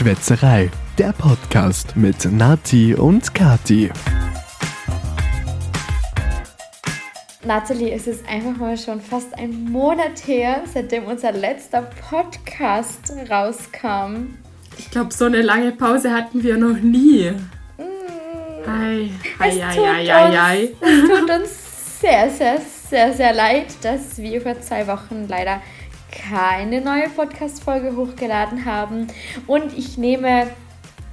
Schwätzerei, der Podcast mit Nati und Kati. Nathalie, es ist einfach mal schon fast ein Monat her, seitdem unser letzter Podcast rauskam. Ich glaube, so eine lange Pause hatten wir noch nie. Ei, ei, Es ei, tut ei, ei, ei. uns- Es tut uns sehr, sehr, sehr, sehr leid, dass wir vor zwei Wochen leider keine neue Podcast-Folge hochgeladen haben. Und ich nehme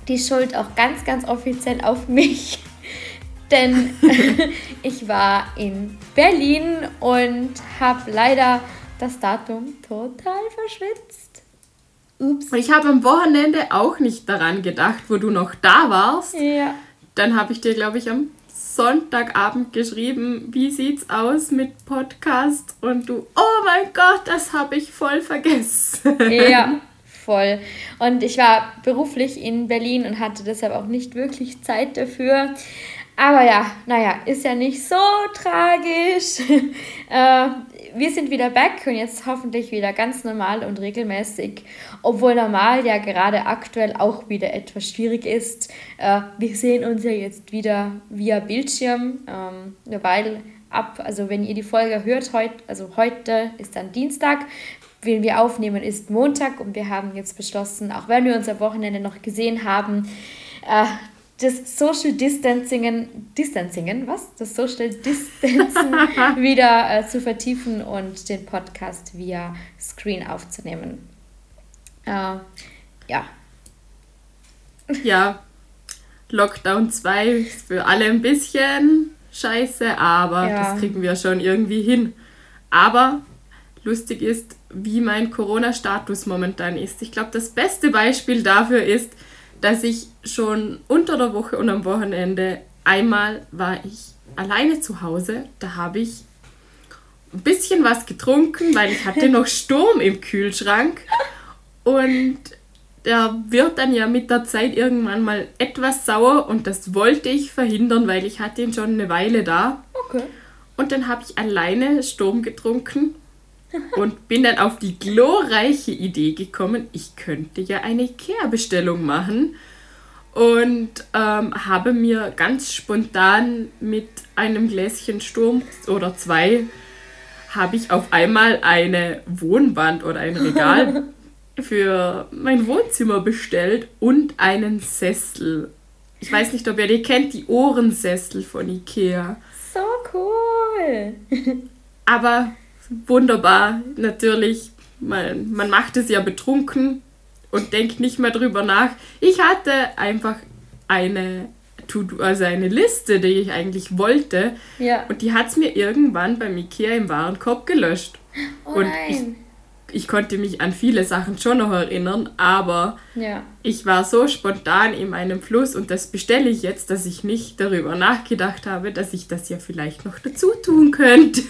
die Schuld auch ganz, ganz offiziell auf mich. Denn ich war in Berlin und habe leider das Datum total verschwitzt. Ups. Und ich habe am Wochenende auch nicht daran gedacht, wo du noch da warst. Ja. Dann habe ich dir, glaube ich, am Sonntagabend geschrieben, wie sieht's aus mit Podcast? Und du, oh mein Gott, das habe ich voll vergessen. Ja, voll. Und ich war beruflich in Berlin und hatte deshalb auch nicht wirklich Zeit dafür. Aber ja, naja, ist ja nicht so tragisch. äh, wir sind wieder back und jetzt hoffentlich wieder ganz normal und regelmäßig. Obwohl normal ja gerade aktuell auch wieder etwas schwierig ist. Äh, wir sehen uns ja jetzt wieder via Bildschirm, ähm, weil ab, also wenn ihr die Folge hört, heut, also heute ist dann Dienstag, wenn wir aufnehmen, ist Montag und wir haben jetzt beschlossen, auch wenn wir uns am Wochenende noch gesehen haben, äh, das Social Distancing, Distancingen, was? Das Social Distancen wieder äh, zu vertiefen und den Podcast via Screen aufzunehmen. Äh, ja, ja, Lockdown 2 ist für alle ein bisschen scheiße, aber Ja. das kriegen wir schon irgendwie hin. Aber lustig ist, wie mein Corona-Status momentan ist. Ich glaube, das beste Beispiel dafür ist, dass ich schon unter der Woche und am Wochenende einmal war ich alleine zu Hause. Da habe ich ein bisschen was getrunken, weil ich hatte noch Sturm im Kühlschrank. Und der wird dann ja mit der Zeit irgendwann mal etwas sauer und das wollte ich verhindern, weil ich hatte ihn schon eine Weile da. okay. Und dann habe ich alleine Sturm getrunken und bin dann auf die glorreiche Idee gekommen, ich könnte ja eine Ikea-Bestellung machen. Und ähm, habe mir ganz spontan mit einem Gläschen Sturm oder zwei, habe ich auf einmal eine Wohnwand oder ein Regal für mein Wohnzimmer bestellt und einen Sessel. Ich weiß nicht, ob ihr die kennt, die Ohrensessel von Ikea. So cool. Aber wunderbar, natürlich. Man, man macht es ja betrunken und denkt nicht mehr drüber nach. Ich hatte einfach eine, To-Do- also eine Liste, die ich eigentlich wollte. Ja. Und die hat es mir irgendwann beim Ikea im Warenkorb gelöscht. Oh und nein. ich, ich konnte mich an viele Sachen schon noch erinnern, aber ja. ich war so spontan in meinem Fluss und das bestelle ich jetzt, dass ich nicht darüber nachgedacht habe, dass ich das ja vielleicht noch dazu tun könnte.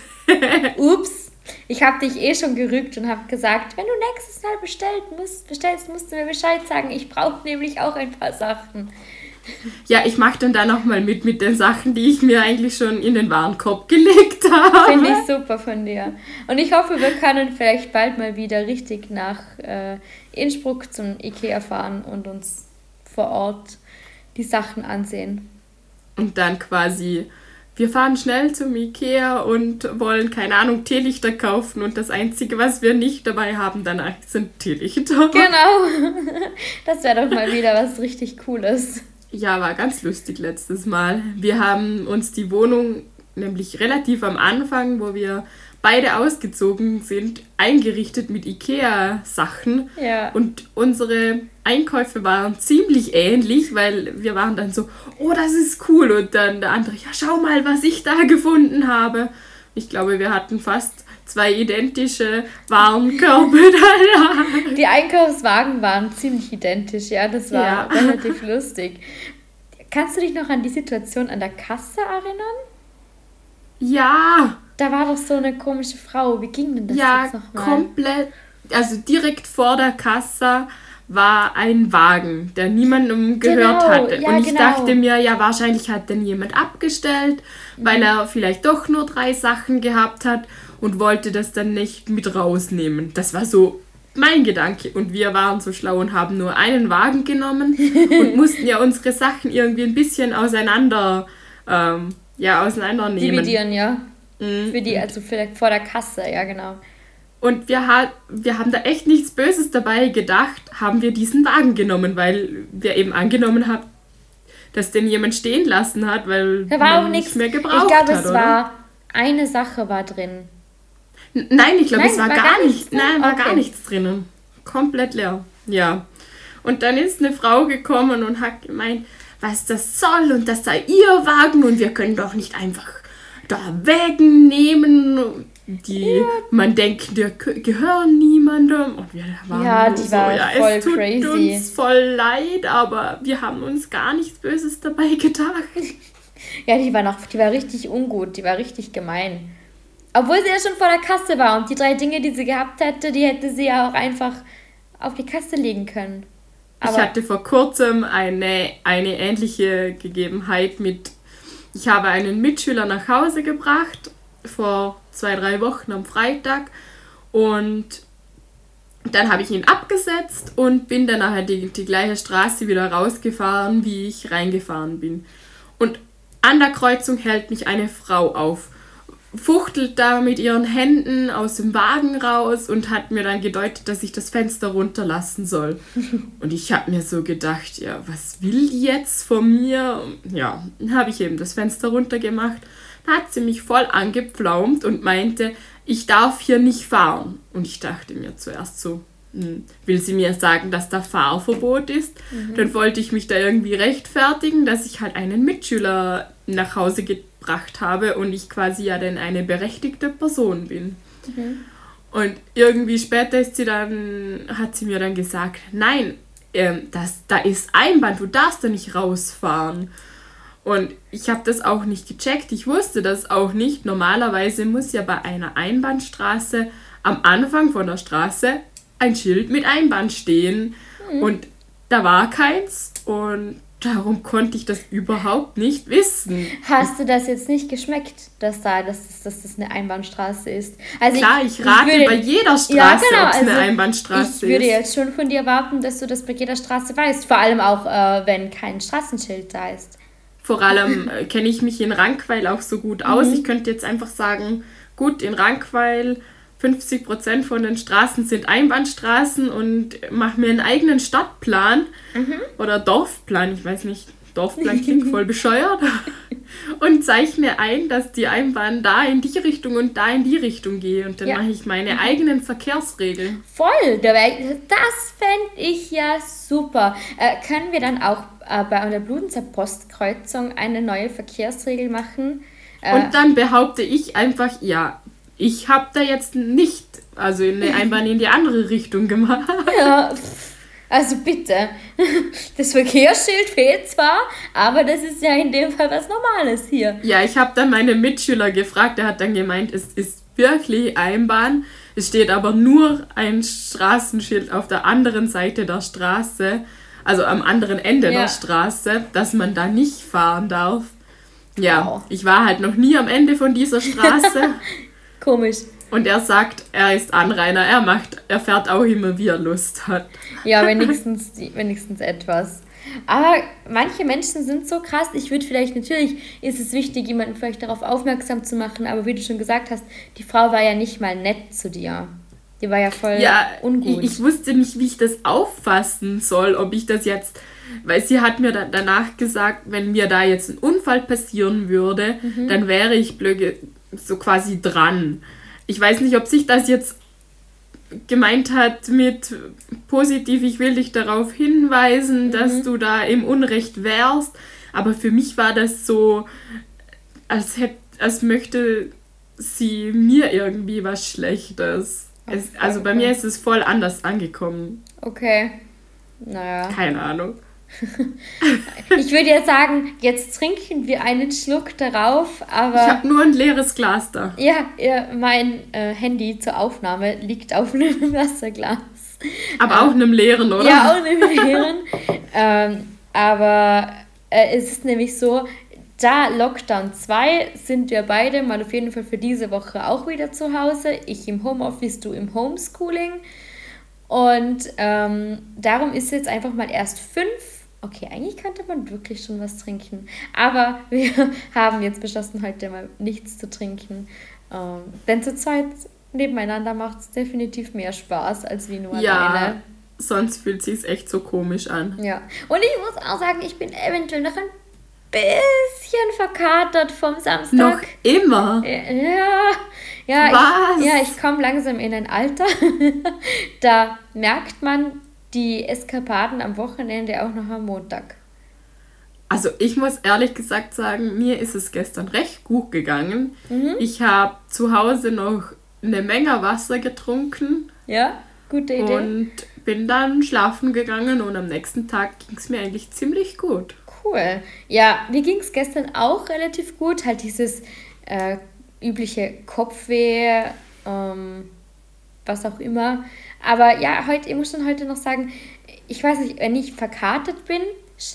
Ups. Ich habe dich eh schon gerügt und habe gesagt, wenn du nächstes Mal bestellt musst, bestellst, musst du mir Bescheid sagen. Ich brauche nämlich auch ein paar Sachen. Ja, ich mache dann da nochmal mit mit den Sachen, die ich mir eigentlich schon in den Warenkorb gelegt habe. Finde ich super von dir. Und ich hoffe, wir können vielleicht bald mal wieder richtig nach äh, Innsbruck zum Ikea fahren und uns vor Ort die Sachen ansehen. Und dann quasi, wir fahren schnell zum Ikea und wollen, keine Ahnung, Teelichter kaufen und das Einzige, was wir nicht dabei haben, danach sind Teelichter. Genau. Das wäre doch mal wieder was richtig Cooles. Ja, war ganz lustig letztes Mal. Wir haben uns die Wohnung nämlich relativ am Anfang, wo wir beide ausgezogen sind, eingerichtet mit Ikea-Sachen. Ja. Und unsere Einkäufe waren ziemlich ähnlich, weil wir waren dann so, oh, das ist cool. Und dann der andere, ja, schau mal, was ich da gefunden habe. Ich glaube, wir hatten fast zwei identische Warenkörbe da. Die Einkaufswagen waren ziemlich identisch, ja, das war Ja. relativ lustig. Kannst du dich noch an die Situation an der Kasse erinnern? Ja, Da war doch so eine komische Frau. Wie ging denn das ja, jetzt nochmal? komplett. Also direkt vor der Kasse war ein Wagen, der niemandem gehört Genau, hatte. ja, und ich genau. dachte mir, ja, wahrscheinlich hat denn jemand abgestellt, weil Mhm. er vielleicht doch nur drei Sachen gehabt hat und wollte das dann nicht mit rausnehmen. Das war so mein Gedanke. Und wir waren so schlau und haben nur einen Wagen genommen und mussten ja unsere Sachen irgendwie ein bisschen auseinander, ähm, ja, auseinandernehmen. Dividieren, ja. Mhm. Für die, also für, vor der Kasse, ja, genau. Und wir, ha wir haben da echt nichts Böses dabei gedacht, haben wir diesen Wagen genommen, weil wir eben angenommen haben, dass den jemand stehen lassen hat, weil da war auch nichts mehr gebraucht Ich glaube, es oder? war eine Sache war drin. N nein, ich glaube, es war, war gar, gar nichts. Nein, war okay. gar nichts drinnen. Komplett leer. Ja. Und dann ist eine Frau gekommen und hat gemeint, was das soll und das sei ihr Wagen und wir können doch nicht einfach da Wägen nehmen die ja. man denkt, die gehören niemandem. Und wir waren ja, die so, war ja, voll es tut crazy. uns voll leid, aber wir haben uns gar nichts Böses dabei gedacht. ja, die war noch, die war richtig ungut, die war richtig gemein. Obwohl sie ja schon vor der Kasse war und die drei Dinge, die sie gehabt hätte, die hätte sie ja auch einfach auf die Kasse legen können. Aber ich hatte vor kurzem eine, eine ähnliche Gegebenheit mit, ich habe einen Mitschüler nach Hause gebracht vor zwei, drei Wochen am Freitag. Und dann habe ich ihn abgesetzt und bin dann nachher die, die gleiche Straße wieder rausgefahren, wie ich reingefahren bin. Und an der Kreuzung hält mich eine Frau auf, fuchtelt da mit ihren Händen aus dem Wagen raus und hat mir dann gedeutet, dass ich das Fenster runterlassen soll. Und ich habe mir so gedacht, ja, was will die jetzt von mir? Ja, dann habe ich eben das Fenster runtergemacht hat sie mich voll angepflaumt und meinte, ich darf hier nicht fahren. Und ich dachte mir zuerst so, hm, will sie mir sagen, dass da Fahrverbot ist? Mhm. Dann wollte ich mich da irgendwie rechtfertigen, dass ich halt einen Mitschüler nach Hause gebracht habe und ich quasi ja dann eine berechtigte Person bin. Mhm. Und irgendwie später ist sie dann, hat sie mir dann gesagt, nein, ähm, das, da ist Einband, du darfst da nicht rausfahren. Und ich habe das auch nicht gecheckt. Ich wusste das auch nicht. Normalerweise muss ja bei einer Einbahnstraße am Anfang von der Straße ein Schild mit Einbahn stehen. Mhm. Und da war keins. Und darum konnte ich das überhaupt nicht wissen. Hast du das jetzt nicht geschmeckt, dass da dass, dass, dass das eine Einbahnstraße ist? Also Klar, ich, ich rate ich würde, bei jeder Straße, ja, genau, ob es also eine Einbahnstraße ist. Ich würde jetzt schon von dir erwarten, dass du das bei jeder Straße weißt. Vor allem auch, äh, wenn kein Straßenschild da ist. Vor allem äh, kenne ich mich in Rankweil auch so gut aus. Mhm. Ich könnte jetzt einfach sagen, gut, in Rankweil 50 Prozent von den Straßen sind Einbahnstraßen und mache mir einen eigenen Stadtplan mhm. oder Dorfplan, ich weiß nicht, Dorfplan klingt voll bescheuert. und zeichne ein, dass die Einbahn da in die Richtung und da in die Richtung gehe. Und dann ja. mache ich meine mhm. eigenen Verkehrsregeln. Voll! Das fände ich ja super. Äh, können wir dann auch äh, bei einer Bludenzer Postkreuzung eine neue Verkehrsregel machen? Äh, und dann behaupte ich einfach, ja, ich habe da jetzt nicht, also eine Einbahn in die andere Richtung gemacht. Ja, also bitte, das Verkehrsschild fehlt zwar, aber das ist ja in dem Fall was Normales hier. Ja, ich habe dann meine Mitschüler gefragt, der hat dann gemeint, es ist wirklich Einbahn. Es steht aber nur ein Straßenschild auf der anderen Seite der Straße, also am anderen Ende ja. der Straße, dass man da nicht fahren darf. Ja, wow. ich war halt noch nie am Ende von dieser Straße. Komisch. Und er sagt, er ist Anrainer, er macht, er fährt auch immer, wie er Lust hat. Ja, wenigstens, wenigstens etwas. Aber manche Menschen sind so krass. Ich würde vielleicht, natürlich ist es wichtig, jemanden vielleicht darauf aufmerksam zu machen, aber wie du schon gesagt hast, die Frau war ja nicht mal nett zu dir. Die war ja voll ja, ungut. Ich, ich wusste nicht, wie ich das auffassen soll, ob ich das jetzt, weil sie hat mir da, danach gesagt, wenn mir da jetzt ein Unfall passieren würde, mhm. dann wäre ich blöde so quasi dran ich weiß nicht, ob sich das jetzt gemeint hat mit positiv, ich will dich darauf hinweisen, mhm. dass du da im Unrecht wärst. Aber für mich war das so, als, hätte, als möchte sie mir irgendwie was Schlechtes. Es, also bei mir ist es voll anders angekommen. Okay. Naja. Keine Ahnung. ich würde jetzt sagen, jetzt trinken wir einen Schluck darauf, aber. Ich habe nur ein leeres Glas da. Ja, ja mein äh, Handy zur Aufnahme liegt auf einem Wasserglas. Aber ähm, auch einem leeren, oder? Ja, auch einem leeren. ähm, aber äh, es ist nämlich so, da Lockdown 2 sind wir beide mal auf jeden Fall für diese Woche auch wieder zu Hause. Ich im Homeoffice, du im Homeschooling. Und ähm, darum ist jetzt einfach mal erst fünf. Okay, eigentlich könnte man wirklich schon was trinken. Aber wir haben jetzt beschlossen, heute mal nichts zu trinken. Ähm, denn zur Zeit nebeneinander macht es definitiv mehr Spaß als wie nur ja, alleine. Sonst fühlt es sich echt so komisch an. Ja. Und ich muss auch sagen, ich bin eventuell noch ein bisschen verkatert vom Samstag. Noch immer? Ja. Ja, Was? ich, ja, ich komme langsam in ein Alter. da merkt man die Eskapaden am Wochenende auch noch am Montag. Also ich muss ehrlich gesagt sagen, mir ist es gestern recht gut gegangen. Mhm. Ich habe zu Hause noch eine Menge Wasser getrunken Ja, gute Idee. und bin dann schlafen gegangen und am nächsten Tag ging es mir eigentlich ziemlich gut. Cool. Ja, mir ging es gestern auch relativ gut. Halt dieses äh, übliche Kopfweh, ähm, was auch immer. Aber ja, heute, ich muss schon heute noch sagen, ich weiß nicht, wenn ich verkatert bin,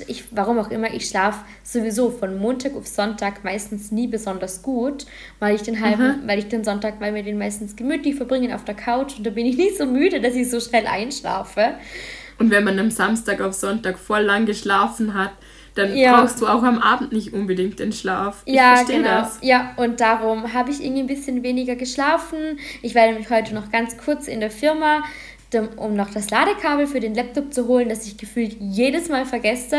ich, warum auch immer, ich schlafe sowieso von Montag auf Sonntag meistens nie besonders gut, weil ich den halben, weil ich den Sonntag, weil wir den meistens gemütlich verbringen auf der Couch und da bin ich nicht so müde, dass ich so schnell einschlafe. Und wenn man am Samstag auf Sonntag voll lang geschlafen hat, dann Ja. brauchst du auch am Abend nicht unbedingt den Schlaf. Ich Ja, verstehe genau. das. Ja, und darum habe ich irgendwie ein bisschen weniger geschlafen. Ich war nämlich heute noch ganz kurz in der Firma, um noch das Ladekabel für den Laptop zu holen, das ich gefühlt jedes Mal vergesse,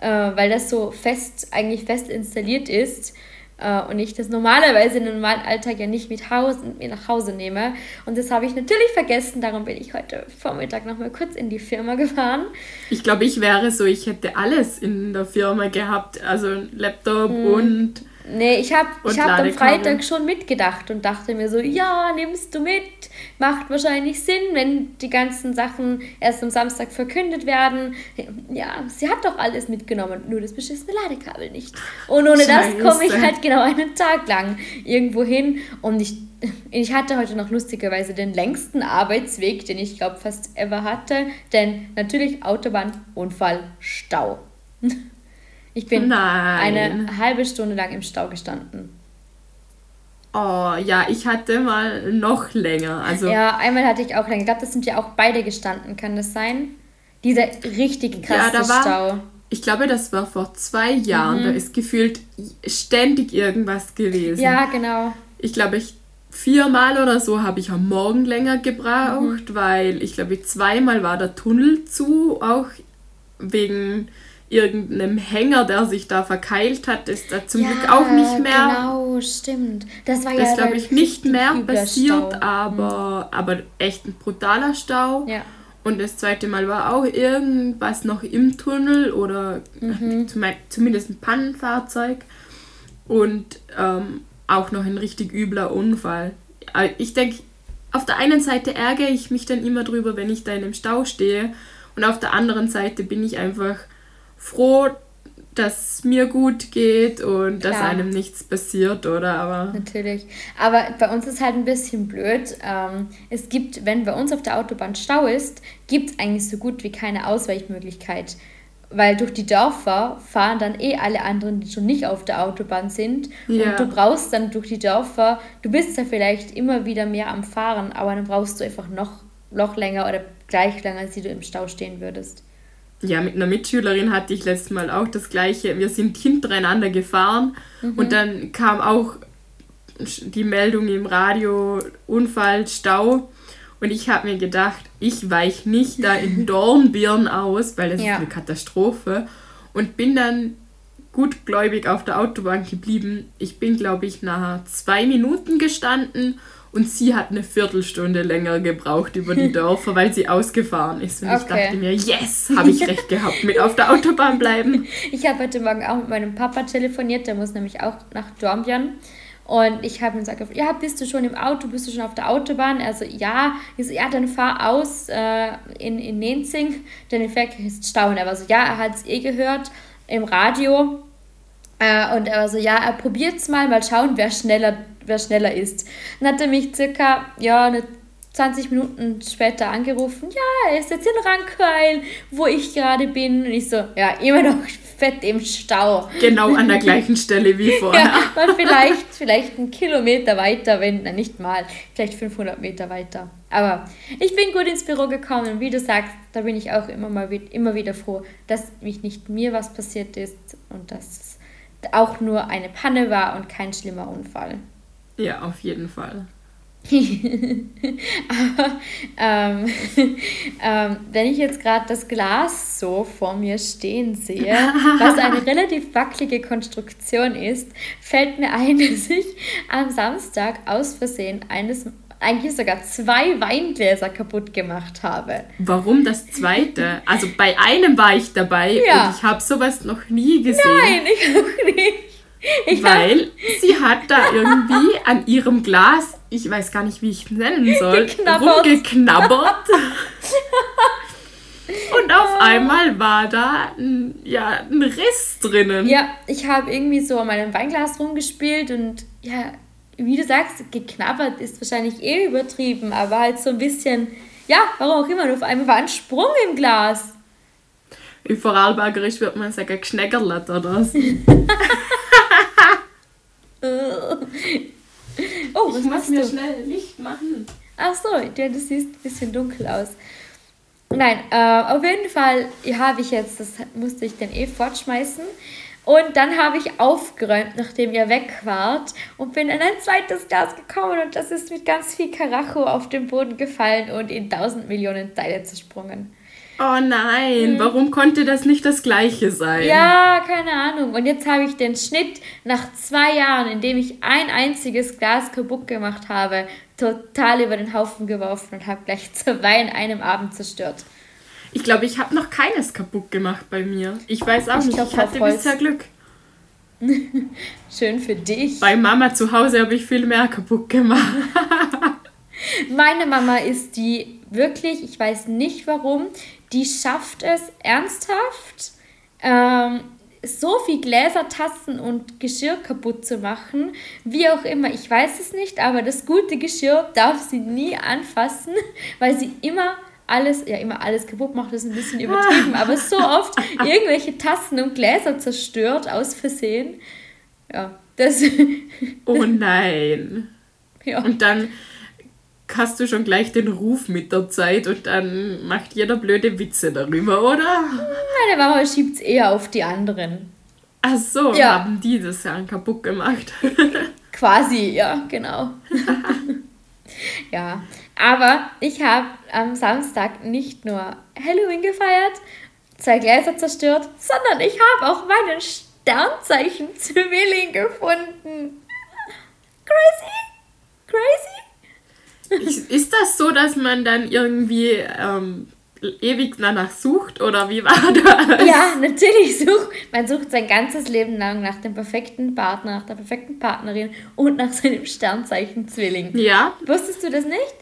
äh, weil das so fest, eigentlich fest installiert ist. Äh, Und ich das normalerweise im normalen Alltag ja nicht mit, Haus, mit mir nach Hause nehme. Und das habe ich natürlich vergessen. Darum bin ich heute Vormittag noch mal kurz in die Firma gefahren. Ich glaube, ich wäre so, ich hätte alles in der Firma gehabt. Also ein Laptop Mhm. und Nee, ich habe ich hab am. Freitag schon mitgedacht und dachte mir so, ja, nimmst du mit. Macht wahrscheinlich Sinn, wenn die ganzen Sachen erst am Samstag verkündet werden. Ja, sie hat doch alles mitgenommen, nur das beschissene Ladekabel nicht. Und ohne das komme ich Scheiße. halt genau einen Tag lang irgendwo hin. Und ich, ich hatte heute noch lustigerweise den längsten Arbeitsweg, den ich glaube fast ever hatte. Denn natürlich Autobahn, Unfall, Stau. Ich bin Nein. eine halbe Stunde lang im Stau gestanden. oh ja, ich hatte mal noch länger. Also Ja, einmal hatte ich auch lange. Ich glaube, das sind ja auch beide gestanden, kann das sein? Dieser richtig krasse da war- Stau. ich glaube, das war vor zwei Jahren. Da ist gefühlt ständig irgendwas gewesen. Mhm. Ja, genau. Ich glaube, ich viermal oder so habe ich am Morgen länger gebraucht, Mhm. weil ich glaube, zweimal war der Tunnel zu, auch wegen irgendeinem Hänger, der sich da verkeilt hat, ist da zum ja, Glück auch nicht mehr. Genau, stimmt. Das war Das ja glaube ich nicht mehr passiert, Stau. aber, aber echt ein brutaler Stau. Ja. Und das zweite Mal war auch irgendwas noch im Tunnel oder Mhm. zum- zumindest ein Pannenfahrzeug. Und ähm, auch noch ein richtig übler Unfall. Äh, Ich denke, auf der einen Seite ärgere ich mich dann immer drüber, wenn ich da in einem Stau stehe. Und auf der anderen Seite bin ich einfach froh, dass es mir gut geht und dass Klar. einem nichts passiert, oder? Aber Natürlich. Aber bei uns ist halt ein bisschen blöd. Ähm, es gibt, wenn bei uns auf der Autobahn Stau ist, gibt es eigentlich so gut wie keine Ausweichmöglichkeit. Weil durch die Dörfer fahren dann eh alle anderen, die schon nicht auf der Autobahn sind. Ja. Und du brauchst dann durch die Dörfer, du bist ja vielleicht immer wieder mehr am Fahren, aber dann brauchst du einfach noch, noch länger oder gleich länger, als du im Stau stehen würdest. Ja, mit einer Mitschülerin hatte ich letztes Mal auch das gleiche. Wir sind hintereinander gefahren und dann kam auch die Meldung im Radio, Unfall, Stau. Und ich habe mir gedacht, ich weiche nicht da in Dornbirn aus, weil das Ja. ist eine Katastrophe. Und bin dann gutgläubig auf der Autobahn geblieben. Ich bin, glaube ich, nach zwei Minuten gestanden und sie hat eine Viertelstunde länger gebraucht über die Dörfer, weil sie ausgefahren ist. Und ich Okay. dachte mir, yes, habe ich recht gehabt, mit auf der Autobahn bleiben. Ich habe heute Morgen auch mit meinem Papa telefoniert, der muss nämlich auch nach Dornbirn. Und ich habe ihm gesagt, ja, bist du schon im Auto, bist du schon auf der Autobahn? Also ja, ich so, ja, dann fahr aus äh, in, in Nenzing, denn in Ferkirch ist Stau. Und er war so, ja, er hat es eh gehört im Radio. Äh, und er war so, ja, er probiert's mal, mal schauen, wer schneller, wer schneller ist. Dann hat er mich circa, ja, eine 20 Minuten später angerufen, ja, er ist jetzt in Rankweil, wo ich gerade bin. Und ich so, ja, immer noch fett im Stau. Genau an der gleichen Stelle wie vorher. Ja, mal vielleicht, vielleicht einen Kilometer weiter, wenn, na nicht mal, vielleicht 500 Meter weiter. Aber ich bin gut ins Büro gekommen und wie du sagst, da bin ich auch immer mal immer wieder froh, dass mich nicht mir was passiert ist und dass es auch nur eine Panne war und kein schlimmer Unfall. Ja, auf jeden Fall. Aber ähm, ähm, wenn ich jetzt gerade das Glas so vor mir stehen sehe, was eine relativ wackelige Konstruktion ist, fällt mir ein, dass ich am Samstag aus Versehen eines eigentlich sogar zwei Weingläser kaputt gemacht habe. Warum das zweite? Also bei einem war ich dabei ja. und ich habe sowas noch nie gesehen. Nein, ich auch nicht. Ich Weil sie hat da irgendwie an ihrem Glas, ich weiß gar nicht, wie ich es nennen soll, Geknabbert. rumgeknabbert. Und auf einmal war da ein, ja, ein Riss drinnen. Ja, ich habe irgendwie so an meinem Weinglas rumgespielt und ja, wie du sagst, geknabbert ist wahrscheinlich eh übertrieben, aber halt so ein bisschen, ja, warum auch immer, auf einmal war ein Sprung im Glas. Im Vorarlbergerisch würde man sagen, geschnäggerlet oder so. oh, was ich muss mir du? schnell Licht machen. Ach so, ja, das sieht ein bisschen dunkel aus. Nein, äh, auf jeden Fall habe ich jetzt, das musste ich dann eh fortschmeißen. Und dann habe ich aufgeräumt, nachdem ihr weg wart und bin in ein zweites Glas gekommen und das ist mit ganz viel Karacho auf den Boden gefallen und in tausend Millionen Teile zersprungen. Oh nein, hm. warum konnte das nicht das gleiche sein? Ja, keine Ahnung. Und jetzt habe ich den Schnitt nach zwei Jahren, in dem ich ein einziges Glas kaputt gemacht habe, total über den Haufen geworfen und habe gleich zwei in einem Abend zerstört. Ich glaube, ich habe noch keines kaputt gemacht bei mir. Ich weiß auch ich nicht, ich hatte bisher Glück. Schön für dich. Bei Mama zu Hause habe ich viel mehr kaputt gemacht. Meine Mama ist die wirklich, ich weiß nicht warum, die schafft es ernsthaft, ähm, so viel Gläser, Tassen und Geschirr kaputt zu machen, wie auch immer. Ich weiß es nicht, aber das gute Geschirr darf sie nie anfassen, weil sie immer alles, ja immer alles kaputt macht, ist ein bisschen übertrieben, aber so oft irgendwelche Tassen und Gläser zerstört aus Versehen. Ja, das. oh nein. Ja. Und dann hast du schon gleich den Ruf mit der Zeit und dann macht jeder blöde Witze darüber, oder? Meine Mama schiebt es eher auf die anderen. Ach so, ja. haben die das ja kaputt gemacht. Quasi, ja, genau. ja, aber ich habe am Samstag nicht nur Halloween gefeiert, zwei Gläser zerstört, sondern ich habe auch meinen Sternzeichen-Zwilling gefunden. Crazy? Crazy? Ist das so, dass man dann irgendwie ähm, ewig danach sucht oder wie war das? Ja, natürlich sucht. Man sucht sein ganzes Leben lang nach dem perfekten Partner, nach der perfekten Partnerin und nach seinem Sternzeichen Zwilling. Ja. Wusstest du das nicht?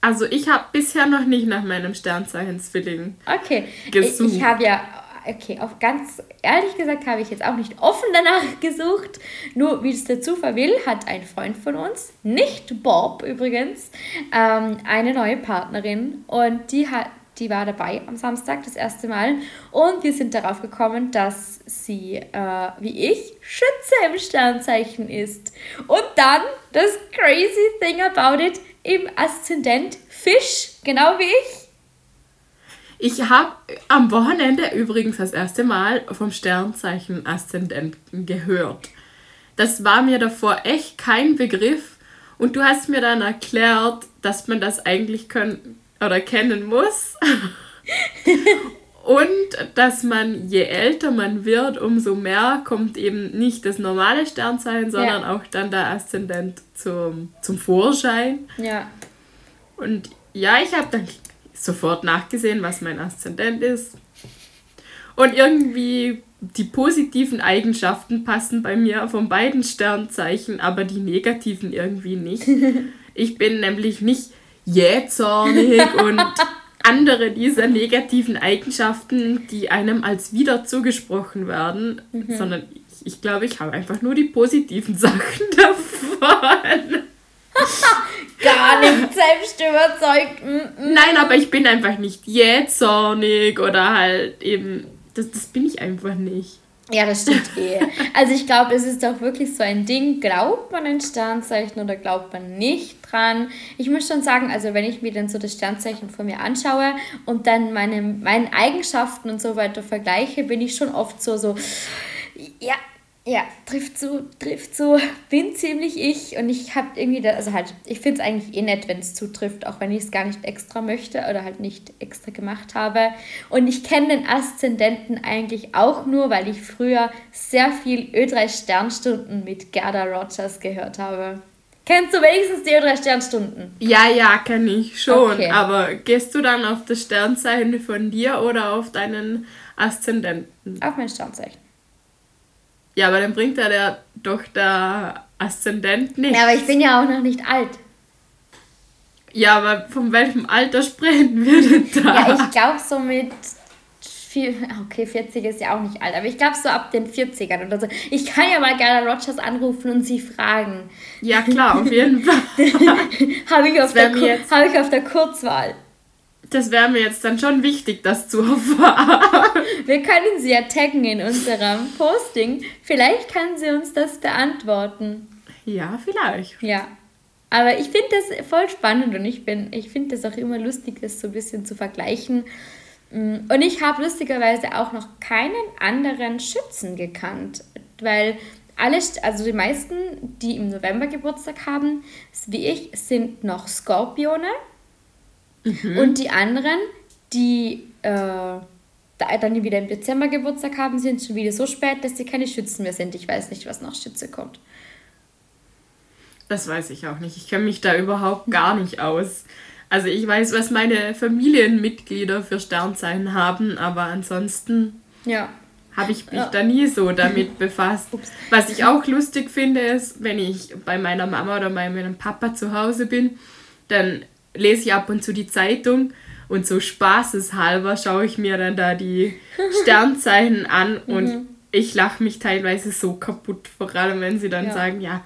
Also ich habe bisher noch nicht nach meinem Sternzeichen Zwilling okay. gesucht. Ich, ich habe ja, okay, auch ganz ehrlich gesagt habe ich jetzt auch nicht offen danach gesucht. Nur wie es der Zufall will, hat ein Freund von uns, nicht Bob übrigens, ähm, eine neue Partnerin und die hat die war dabei am Samstag das erste Mal und wir sind darauf gekommen, dass sie, äh, wie ich, Schütze im Sternzeichen ist. Und dann das crazy thing about it, im Aszendent Fisch, genau wie ich. Ich habe am Wochenende übrigens das erste Mal vom Sternzeichen Aszendenten gehört. Das war mir davor echt kein Begriff und du hast mir dann erklärt, dass man das eigentlich können oder kennen muss. Und dass man, je älter man wird, umso mehr kommt eben nicht das normale Sternzeichen, sondern ja. auch dann der Aszendent zum, zum Vorschein. Ja. Und ja, ich habe dann sofort nachgesehen, was mein Aszendent ist. Und irgendwie die positiven Eigenschaften passen bei mir von beiden Sternzeichen, aber die negativen irgendwie nicht. Ich bin nämlich nicht jähzornig und andere dieser negativen Eigenschaften, die einem als wieder zugesprochen werden, mhm. sondern ich, ich glaube, ich habe einfach nur die positiven Sachen davon. Gar nicht selbst überzeugt. Mm, mm. Nein, aber ich bin einfach nicht jähzornig oder halt eben. Das, das bin ich einfach nicht. Ja, das stimmt eh. Also ich glaube, es ist doch wirklich so ein Ding, glaubt man ein Sternzeichen oder glaubt man nicht dran? Ich muss schon sagen, also wenn ich mir dann so das Sternzeichen von mir anschaue und dann meine, meine Eigenschaften und so weiter vergleiche, bin ich schon oft so, so, ja, ja, trifft zu, trifft zu, bin ziemlich ich und ich habe irgendwie, da, also halt, ich finde es eigentlich eh nett, wenn es zutrifft, auch wenn ich es gar nicht extra möchte oder halt nicht extra gemacht habe. Und ich kenne den Aszendenten eigentlich auch nur, weil ich früher sehr viel Ö3 Sternstunden mit Gerda Rogers gehört habe. Kennst du wenigstens die Ö3 Sternstunden? Ja, ja, kenne ich schon. Okay. Aber gehst du dann auf das Sternzeichen von dir oder auf deinen Aszendenten? Auf mein Sternzeichen. Ja, aber dann bringt ja der doch der Aszendent nicht. Ja, aber ich bin ja auch noch nicht alt. Ja, aber von welchem Alter sprechen wir denn da? Ja, ich glaube so mit. Vier, okay, 40 ist ja auch nicht alt, aber ich glaube so ab den 40ern oder so. Ich kann ja mal Gerda Rogers anrufen und sie fragen. Ja, klar, auf jeden Fall. Habe ich, auf der hab ich auf der Kurzwahl das wäre mir jetzt dann schon wichtig, das zu erfahren. Wir können sie ja taggen in unserem Posting. Vielleicht kann sie uns das beantworten. Ja, vielleicht. Ja. Aber ich finde das voll spannend und ich, ich finde das auch immer lustig, das so ein bisschen zu vergleichen. Mm, und ich habe lustigerweise auch noch keinen anderen Schützen gekannt, weil alle, also die meisten, die im November Geburtstag haben, wie ich, sind noch Skorpione. Mhm. Und die anderen, die äh, dann wieder im Dezember Geburtstag haben, sind schon wieder so spät, dass sie keine Schützen mehr sind. Ich weiß nicht, was nach Schütze kommt. Das weiß ich auch nicht. Ich kenne mich da überhaupt gar nicht aus. Also ich weiß, was meine Familienmitglieder für Sternzeichen haben, aber ansonsten ja. habe ich mich ja. da nie so damit befasst. Ups. Was ich auch lustig finde, ist, wenn ich bei meiner Mama oder bei meinem Papa zu Hause bin, dann lese ich ab und zu die Zeitung und so spaßeshalber schaue ich mir dann da die Sternzeichen an und mhm. ich lache mich teilweise so kaputt, vor allem wenn sie dann ja. sagen, ja,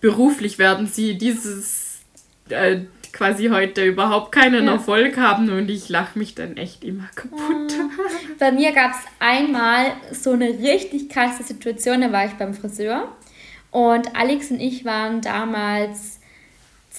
beruflich werden sie dieses äh, quasi heute überhaupt keinen ja. Erfolg haben und ich lache mich dann echt immer kaputt. Mhm. Bei mir gab es einmal so eine richtig krasse Situation, da war ich beim Friseur und Alex und ich waren damals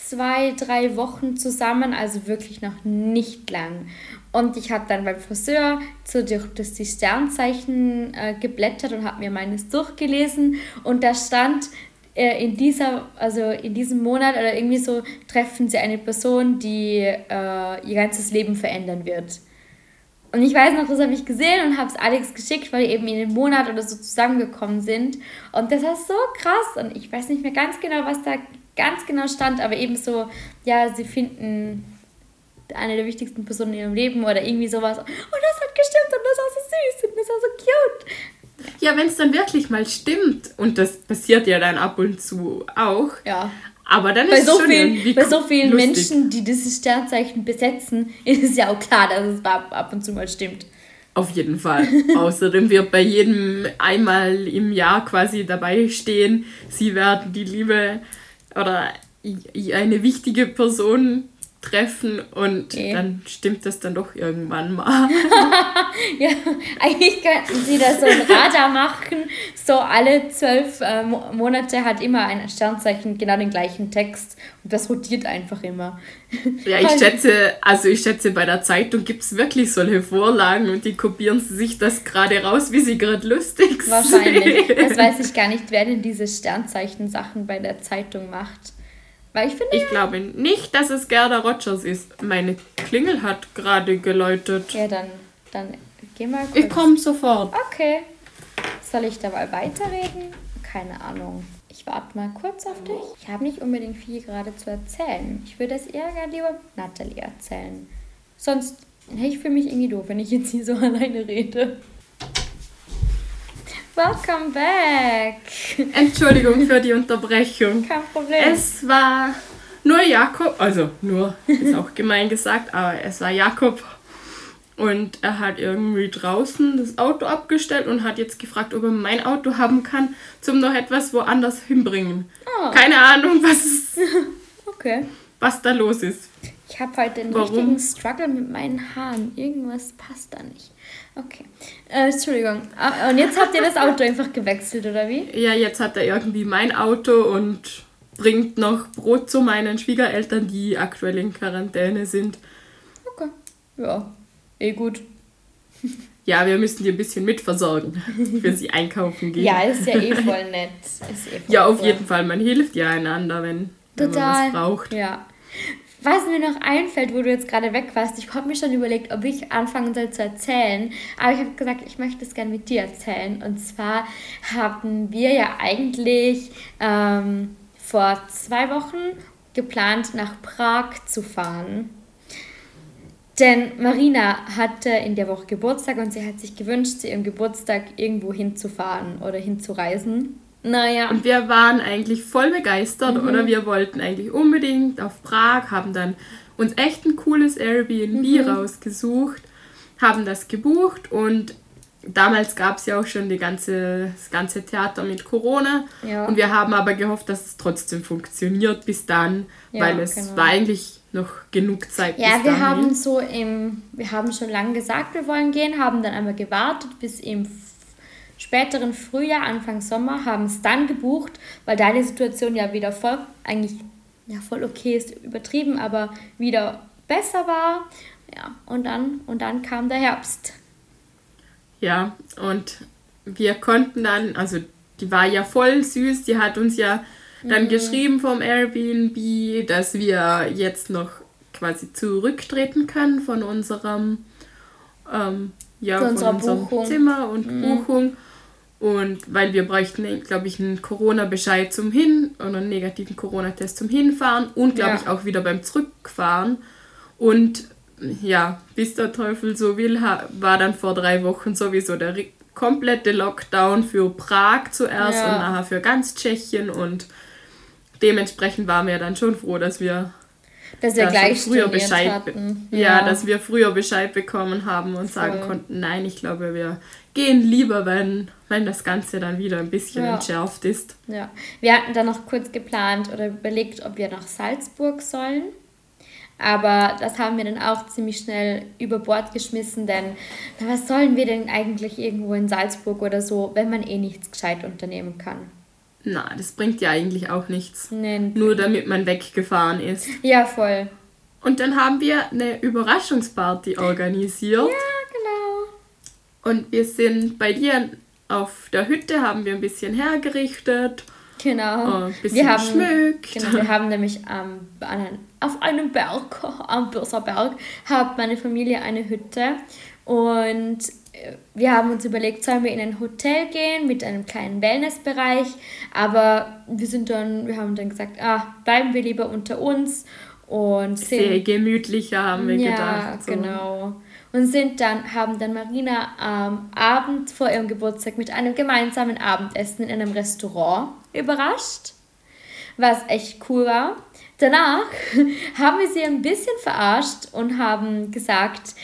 zwei, drei Wochen zusammen, also wirklich noch nicht lang. Und ich habe dann beim Friseur so durch das die Sternzeichen äh, geblättert und habe mir meines durchgelesen und da stand äh, in dieser, also in diesem Monat oder irgendwie so treffen sie eine Person, die äh, ihr ganzes Leben verändern wird. Und ich weiß noch, das habe ich gesehen und habe es Alex geschickt, weil wir eben in den Monat oder so zusammengekommen sind. Und das war so krass. Und ich weiß nicht mehr ganz genau, was da ganz genau stand, aber eben so, ja, sie finden eine der wichtigsten Personen in ihrem Leben oder irgendwie sowas. Und das hat gestimmt und das war so süß und das war so cute. Ja, wenn es dann wirklich mal stimmt, und das passiert ja dann ab und zu auch. Ja. Aber dann bei ist so es schon viel, Bei so vielen lustig. Menschen, die dieses Sternzeichen besetzen, ist es ja auch klar, dass es ab und zu mal stimmt. Auf jeden Fall. Außerdem wird bei jedem einmal im Jahr quasi dabei stehen, sie werden die Liebe oder eine wichtige Person treffen und okay. dann stimmt das dann doch irgendwann mal. ja, eigentlich könnten sie da so ein Radar machen. So alle zwölf äh, Monate hat immer ein Sternzeichen genau den gleichen Text und das rotiert einfach immer. ja, ich schätze, also ich schätze, bei der Zeitung gibt es wirklich solche Vorlagen und die kopieren sich das gerade raus, wie sie gerade lustig sind. Wahrscheinlich. Das weiß ich gar nicht, wer denn diese Sternzeichen-Sachen bei der Zeitung macht. Weil ich finde. Ich glaube nicht, dass es Gerda Rogers ist. Meine Klingel hat gerade geläutet. Ja, dann, dann geh mal kurz. Ich komme sofort. Okay. Soll ich dabei weiterreden? Keine Ahnung. Ich warte mal kurz auf dich. Ich habe nicht unbedingt viel gerade zu erzählen. Ich würde es eher gerade lieber Natalie erzählen. Sonst, ich fühle mich irgendwie doof, wenn ich jetzt hier so alleine rede. Welcome back. Entschuldigung für die Unterbrechung. Kein Problem. Es war nur Jakob, also nur, ist auch gemein gesagt, aber es war Jakob und er hat irgendwie draußen das Auto abgestellt und hat jetzt gefragt, ob er mein Auto haben kann, zum noch etwas woanders hinbringen. Oh. Keine Ahnung, was, okay. was da los ist. Ich habe heute einen Warum? richtigen Struggle mit meinen Haaren. Irgendwas passt da nicht. Okay. Äh, Entschuldigung. Ah, Und jetzt habt ihr das Auto einfach gewechselt, oder wie? Ja, jetzt hat er irgendwie mein Auto und bringt noch Brot zu meinen Schwiegereltern, die aktuell in Quarantäne sind. Okay. Ja, eh gut. Ja, wir müssen die ein bisschen mitversorgen, für sie einkaufen gehen. Ja, ist ja eh voll nett. Eh voll Ja, auf cool. jeden Fall. Man hilft ja einander, wenn, wenn man was braucht. Ja. Was mir noch einfällt, wo du jetzt gerade weg warst, ich habe mir schon überlegt, ob ich anfangen soll zu erzählen. Aber ich habe gesagt, ich möchte es gerne mit dir erzählen. Und zwar haben wir ja eigentlich ähm, vor zwei Wochen geplant, nach Prag zu fahren. Denn Marina hatte in der Woche Geburtstag und sie hat sich gewünscht, zu ihrem Geburtstag irgendwo hinzufahren oder hinzureisen. Naja, Und wir waren eigentlich voll begeistert Mhm. oder wir wollten eigentlich unbedingt auf Prag, haben dann uns echt ein cooles Airbnb Mhm. rausgesucht, haben das gebucht und damals gab es ja auch schon die ganze, das ganze Theater mit Corona Ja. und wir haben aber gehofft, dass es trotzdem funktioniert bis dann, Ja, weil es genau. war eigentlich noch genug Zeit Ja, wir haben so im, wir haben schon lange gesagt, wir wollen gehen, haben dann einmal gewartet bis im späteren Frühjahr, Anfang Sommer, haben es dann gebucht, weil da die Situation ja wieder voll, eigentlich, ja, voll okay ist übertrieben, aber wieder besser war. Ja, und dann, und dann kam der Herbst. Ja, und wir konnten dann, also die war ja voll süß, die hat uns ja dann Mhm. geschrieben vom Airbnb, dass wir jetzt noch quasi zurücktreten können von unserem, ähm, ja, Von unserem Buchung. Mhm. Zimmer und Buchung. Und weil wir bräuchten, glaube ich, einen Corona-Bescheid zum Hin- oder einen negativen Corona-Test zum Hinfahren und, glaube Ja. ich, auch wieder beim Zurückfahren. Und ja, bis der Teufel so will, war dann vor drei Wochen sowieso der komplette Lockdown für Prag zuerst Ja. und nachher für ganz Tschechien und dementsprechend waren wir dann schon froh, dass wir Dass wir da gleich früher Bescheid, hatten. ja. dass wir früher Bescheid bekommen haben und sagen Voll. konnten, nein, ich glaube, wir gehen lieber, wenn, wenn das Ganze dann wieder ein bisschen Ja. entschärft ist. Ja, wir hatten dann noch kurz geplant oder überlegt, ob wir nach Salzburg sollen. Aber das haben wir dann auch ziemlich schnell über Bord geschmissen, denn na, was sollen wir denn eigentlich irgendwo in Salzburg oder so, wenn man eh nichts gescheit unternehmen kann? Na, das bringt ja eigentlich auch nichts. Nee. Nur damit man weggefahren ist. Ja, voll. Und dann haben wir eine Überraschungsparty organisiert. Ja, genau. Und wir sind bei dir auf der Hütte, haben wir ein bisschen hergerichtet, Genau. oh, ein bisschen wir haben, geschmückt. Genau, wir haben nämlich ähm, an auf einem Berg, am Börser Berg, hat meine Familie eine Hütte und äh, wir haben uns überlegt, sollen wir in ein Hotel gehen mit einem kleinen Wellnessbereich, aber wir sind dann, wir haben dann gesagt, ah, bleiben wir lieber unter uns und Sehr sind gemütlicher, haben wir ja, gedacht. So. genau. Und sind dann, haben dann Marina am Abend vor ihrem Geburtstag mit einem gemeinsamen Abendessen in einem Restaurant überrascht, was echt cool war. Danach haben wir sie ein bisschen verarscht und haben gesagt,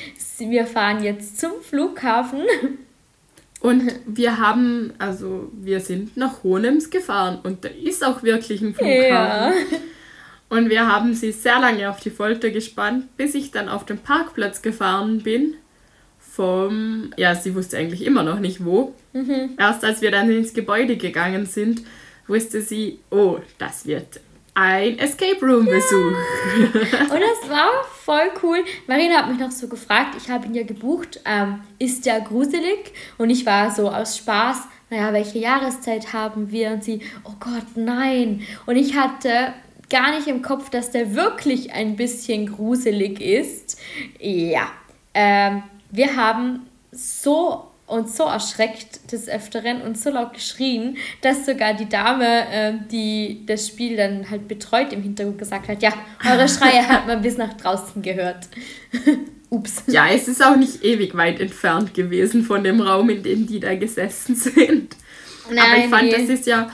wir fahren jetzt zum Flughafen. Und wir haben, also wir sind nach Hohenems gefahren und da ist auch wirklich ein Flughafen. Ja. Und wir haben sie sehr lange auf die Folter gespannt, bis ich dann auf den Parkplatz gefahren bin. Vom, ja, sie wusste eigentlich immer noch nicht wo. Mhm. Erst als wir dann ins Gebäude gegangen sind, wusste sie, oh, das wird ein Escape Room Besuch. Und das war voll cool. Marina hat mich noch so gefragt, ich habe ihn ja gebucht, ähm, ist der gruselig? Und ich war so aus Spaß, naja, welche Jahreszeit haben wir? Und sie, oh Gott, nein. Und ich hatte gar nicht im Kopf, dass der wirklich ein bisschen gruselig ist. Ja, ähm, wir haben so und so erschreckt des Öfteren und so laut geschrien, dass sogar die Dame, äh, die das Spiel dann halt betreut, im Hintergrund gesagt hat, ja, eure Schreie hat man bis nach draußen gehört. Ups. Ja, es ist auch nicht ewig weit entfernt gewesen von dem Raum, in dem die da gesessen sind. Aber ich fand, nee. das ist ja,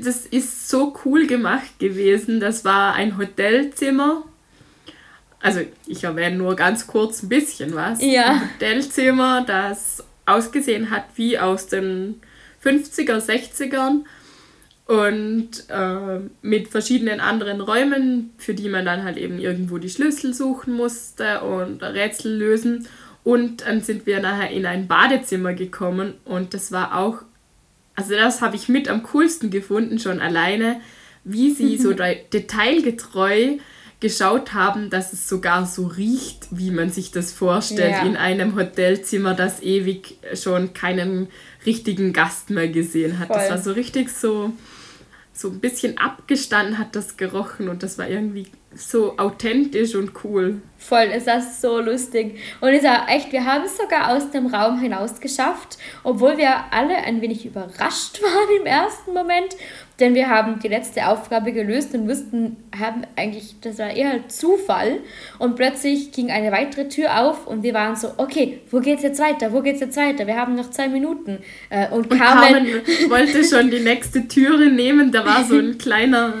das ist so cool gemacht gewesen. Das war ein Hotelzimmer. Also ich erwähne nur ganz kurz ein bisschen was. Ja. Ein Hotelzimmer, das ausgesehen hat wie aus den 50er, 60ern und äh, mit verschiedenen anderen Räumen, für die man dann halt eben irgendwo die Schlüssel suchen musste und Rätsel lösen. Und dann sind wir nachher in ein Badezimmer gekommen und das war auch, also das habe ich mit am coolsten gefunden, schon alleine, wie sie so detailgetreu geschaut haben, dass es sogar so riecht, wie man sich das vorstellt, ja. in einem Hotelzimmer, das ewig schon keinen richtigen Gast mehr gesehen hat. Voll. Das war so richtig so, so ein bisschen abgestanden hat das gerochen und das war irgendwie so authentisch und cool. Voll, ist das so lustig. Und ist auch echt, wir haben es sogar aus dem Raum hinaus geschafft, obwohl wir alle ein wenig überrascht waren im ersten Moment, denn wir haben die letzte Aufgabe gelöst und wussten, haben eigentlich, das war eher Zufall. Und plötzlich ging eine weitere Tür auf und wir waren so, okay, wo geht's jetzt weiter? Wo geht's jetzt weiter? Wir haben noch zwei Minuten. Äh, und, und Carmen, Carmen wollte schon die nächste Türe nehmen, da war so ein kleiner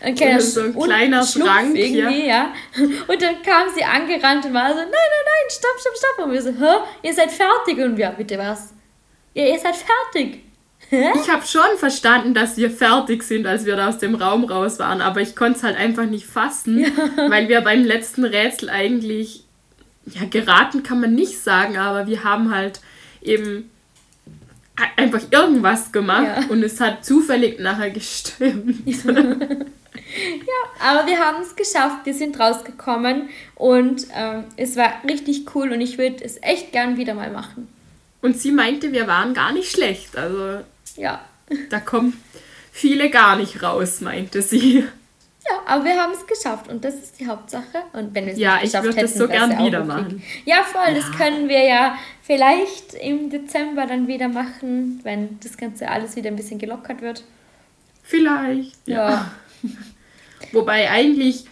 ein kleiner, so ein kleiner Schrank. Irgendwie, ja. ja. Und dann kam sie angerannt und war so, nein, nein, nein, stopp, stopp, stopp. Und wir so, hä, ihr seid fertig. Und wir, bitte was? Ja, ihr seid fertig. Hä? Ich habe schon verstanden, dass wir fertig sind, als wir da aus dem Raum raus waren, aber ich konnte es halt einfach nicht fassen, ja. weil wir beim letzten Rätsel eigentlich, ja, geraten kann man nicht sagen, aber wir haben halt eben einfach irgendwas gemacht ja. und es hat zufällig nachher gestimmt. ja, aber wir haben es geschafft. Wir sind rausgekommen und ähm, es war richtig cool und ich würde es echt gern wieder mal machen. Und sie meinte, wir waren gar nicht schlecht. Also ja. Da kommen viele gar nicht raus, meinte sie. Ja, aber wir haben es geschafft und das ist die Hauptsache. Und wenn wir es ja, nicht geschafft hätten, ich würde das so gern wieder machen. Ja, voll, ja. das können wir ja vielleicht im Dezember dann wieder machen, wenn das Ganze alles wieder ein bisschen gelockert wird. Vielleicht, ja. ja. Wobei eigentlich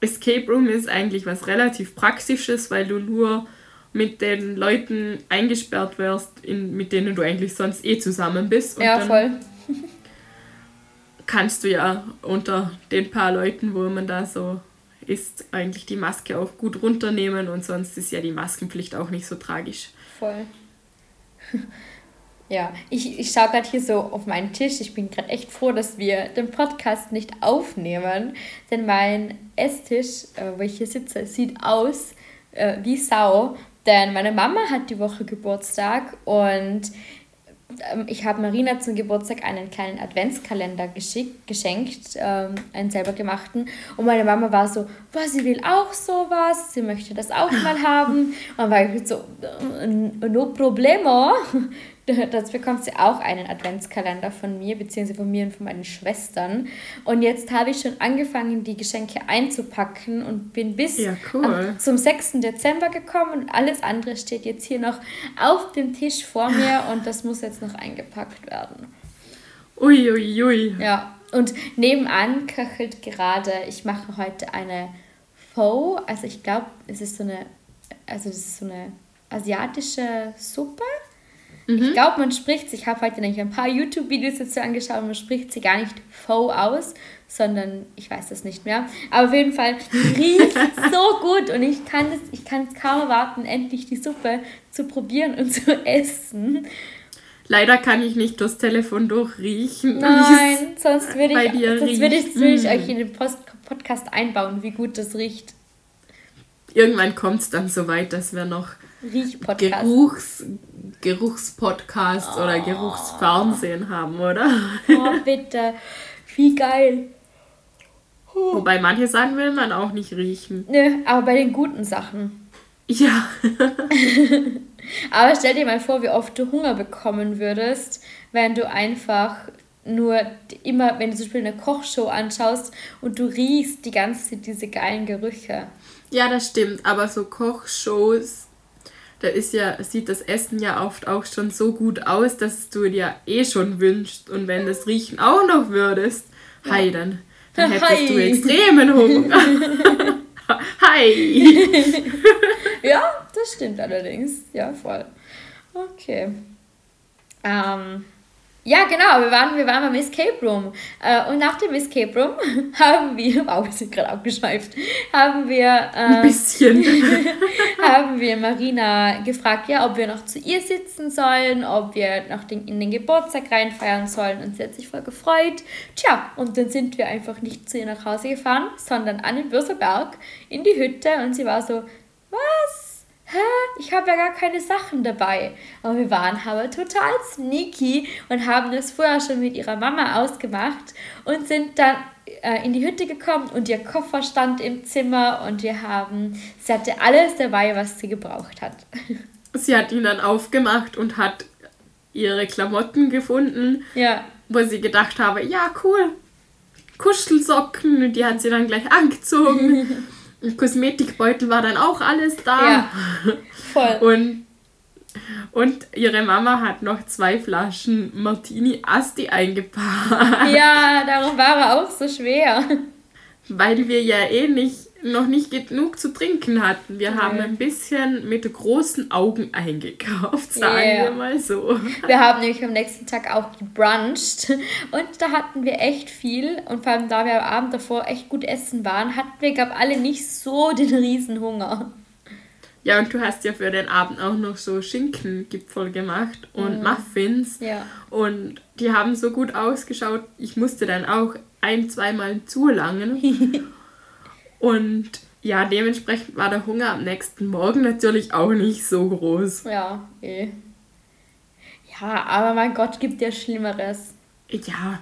Escape Room ist eigentlich was relativ Praktisches, weil du nur mit den Leuten eingesperrt wirst, in, mit denen du eigentlich sonst eh zusammen bist. Und ja, voll. kannst du ja unter den paar Leuten, wo man da so ist, eigentlich die Maske auch gut runternehmen und sonst ist ja die Maskenpflicht auch nicht so tragisch. Voll. Ja, ich, ich schaue gerade hier so auf meinen Tisch. Ich bin gerade echt froh, dass wir den Podcast nicht aufnehmen, denn mein Esstisch, äh, wo ich hier sitze, sieht aus äh, wie Sau. Denn meine Mama hat die Woche Geburtstag und ähm, ich habe Marina zum Geburtstag einen kleinen Adventskalender geschickt, geschenkt, ähm, einen selber gemachten. Und meine Mama war so, was, sie will auch sowas, sie möchte das auch mal haben. Und war ich so, no problemo. Dazu bekommt sie auch einen Adventskalender von mir, beziehungsweise von mir und von meinen Schwestern. Und jetzt habe ich schon angefangen, die Geschenke einzupacken und bin bis ja, cool. zum 6. Dezember gekommen und alles andere steht jetzt hier noch auf dem Tisch vor mir und das muss jetzt noch eingepackt werden. Uiuiui. Ui, ui. Ja, und nebenan köchelt gerade, ich mache heute eine Pho, also ich glaube, es ist so eine, also das ist so eine asiatische Suppe Mhm. Ich glaube, man spricht sie, ich habe heute nämlich ein paar YouTube-Videos dazu angeschaut und man spricht sie gar nicht faux aus, sondern ich weiß das nicht mehr. Aber auf jeden Fall riecht so gut und ich kann es ich kann kaum erwarten, endlich die Suppe zu probieren und zu essen. Leider kann ich nicht durchs Telefon durchriechen. Nein, sonst würde ich, sonst würde ich, würde ich euch in den Post Podcast einbauen, wie gut das riecht. Irgendwann kommt es dann so weit, dass wir noch Geruchs, Geruchspodcast oh. oder Geruchsfernsehen haben, oder? Oh, bitte. Wie geil. Wobei manche Sachen will man auch nicht riechen. Nö, aber bei den guten Sachen. Ja. aber stell dir mal vor, wie oft du Hunger bekommen würdest, wenn du einfach nur immer, wenn du zum Beispiel eine Kochshow anschaust und du riechst die ganze Zeit diese geilen Gerüche. Ja, das stimmt, aber so Kochshows da ist ja, sieht das Essen ja oft auch schon so gut aus, dass du dir eh schon wünschst. Und wenn das Riechen auch noch würdest, ja. hi, dann, dann hättest hi. du extremen Hunger. hi! ja, das stimmt allerdings. Ja, voll. Okay. Ähm, ja, genau, wir waren, wir waren beim Escape Room. Äh, und nach dem Escape Room haben wir, wow, wir sind gerade abgeschweift, haben wir. Äh, Ein bisschen. haben wir Marina gefragt, ja, ob wir noch zu ihr sitzen sollen, ob wir noch den, in den Geburtstag reinfeiern sollen. Und sie hat sich voll gefreut. Tja, und dann sind wir einfach nicht zu ihr nach Hause gefahren, sondern an den Börserberg in die Hütte. Und sie war so, was? Hä, ich habe ja gar keine Sachen dabei. Aber wir waren aber total sneaky und haben das vorher schon mit ihrer Mama ausgemacht und sind dann äh, in die Hütte gekommen und ihr Koffer stand im Zimmer und wir haben, sie hatte alles dabei, was sie gebraucht hat. Sie hat ihn dann aufgemacht und hat ihre Klamotten gefunden, Ja, wo sie gedacht habe, ja cool, Kuschelsocken, die hat sie dann gleich angezogen. Kosmetikbeutel war dann auch alles da. ja, voll. Und, und ihre Mama hat noch zwei Flaschen Martini Asti eingepackt, Ja, darum war er auch so schwer. weil wir ja eh nicht, noch nicht genug zu trinken hatten. Wir haben Nee. ein bisschen mit großen Augen eingekauft, sagen Ja. wir mal so. Wir haben nämlich am nächsten Tag auch gebruncht und da hatten wir echt viel und vor allem da wir am Abend davor echt gut essen waren, hatten wir, glaube alle nicht so den Riesenhunger. Ja, und du hast ja für den Abend auch noch so Schinkengipfel gemacht und Muffins. Ja. Und die haben so gut ausgeschaut. Ich musste dann auch ein, zweimal zulangen. und ja, dementsprechend war der Hunger am nächsten Morgen natürlich auch nicht so groß. Ja, eh. Ja, aber mein Gott, gibt ja Schlimmeres. Ja,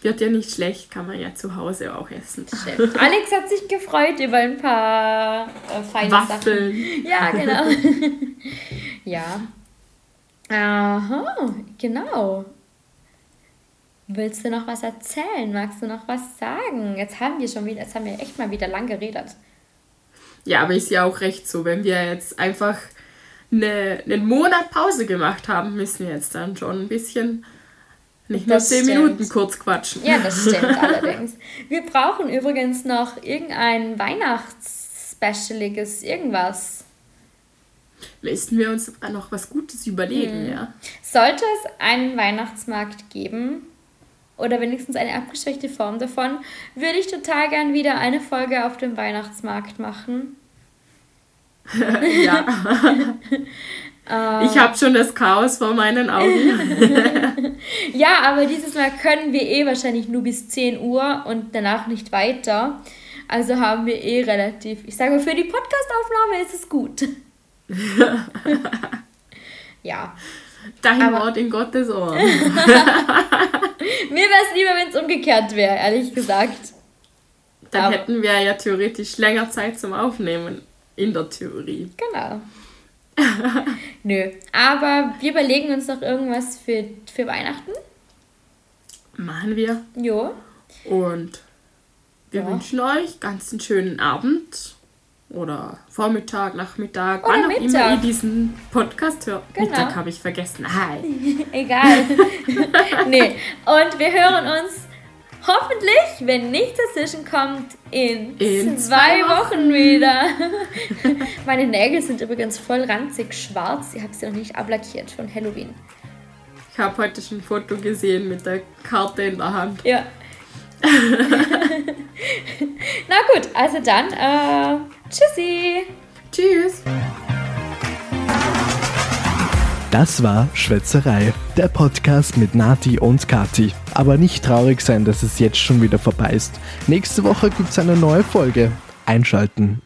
wird ja nicht schlecht, kann man ja zu Hause auch essen. Stimmt. Alex hat sich gefreut über ein paar äh, feine Waffeln. Sachen. Ja, genau. ja. Aha, genau. Willst du noch was erzählen? Magst du noch was sagen? Jetzt haben wir schon wieder, jetzt haben wir echt mal wieder lang geredet. Ja, aber ist ja auch recht so, wenn wir jetzt einfach eine, einen Monat Pause gemacht haben, müssen wir jetzt dann schon ein bisschen nicht nur Das 10 stimmt. Minuten kurz quatschen. Ja, das stimmt allerdings. Wir brauchen übrigens noch irgendein Weihnachtsspecialiges, irgendwas. Müssen wir uns noch was Gutes überlegen, ja. Sollte es einen Weihnachtsmarkt geben oder wenigstens eine abgeschwächte Form davon, würde ich total gern wieder eine Folge auf dem Weihnachtsmarkt machen. ja. ich habe schon das Chaos vor meinen Augen. Ja, aber dieses Mal können wir eh wahrscheinlich nur bis 10 Uhr und danach nicht weiter. Also haben wir eh relativ. Ich sage, für die Podcastaufnahme ist es gut. ja. Dein Aber- Wort in Gottes Ohr. Mir wäre es lieber, wenn es umgekehrt wäre, ehrlich gesagt. Dann Aber- hätten wir ja theoretisch länger Zeit zum Aufnehmen. In der Theorie. Genau. Nö. Aber wir überlegen uns noch irgendwas für, für Weihnachten. Machen wir. Jo. Und wir Ja. wünschen euch ganz einen schönen Abend. Oder Vormittag, Nachmittag, Oder wann auch immer ihr diesen Podcast hört. Genau. Mittag habe ich vergessen. Hi. Egal. nee. Und wir hören uns hoffentlich, wenn nichts dazwischen kommt, in, In zwei zwei Wochen wieder. Meine Nägel sind übrigens voll ranzig schwarz. Ich habe sie noch nicht ablackiert von Halloween. Ich habe heute schon ein Foto gesehen mit der Karte in der Hand. Ja. Na gut, also dann, äh, tschüssi. Tschüss. Das war Schwätzerei, der Podcast mit Nati und Kati. Aber nicht traurig sein, dass es jetzt schon wieder vorbei ist. Nächste Woche gibt's eine neue Folge. Einschalten.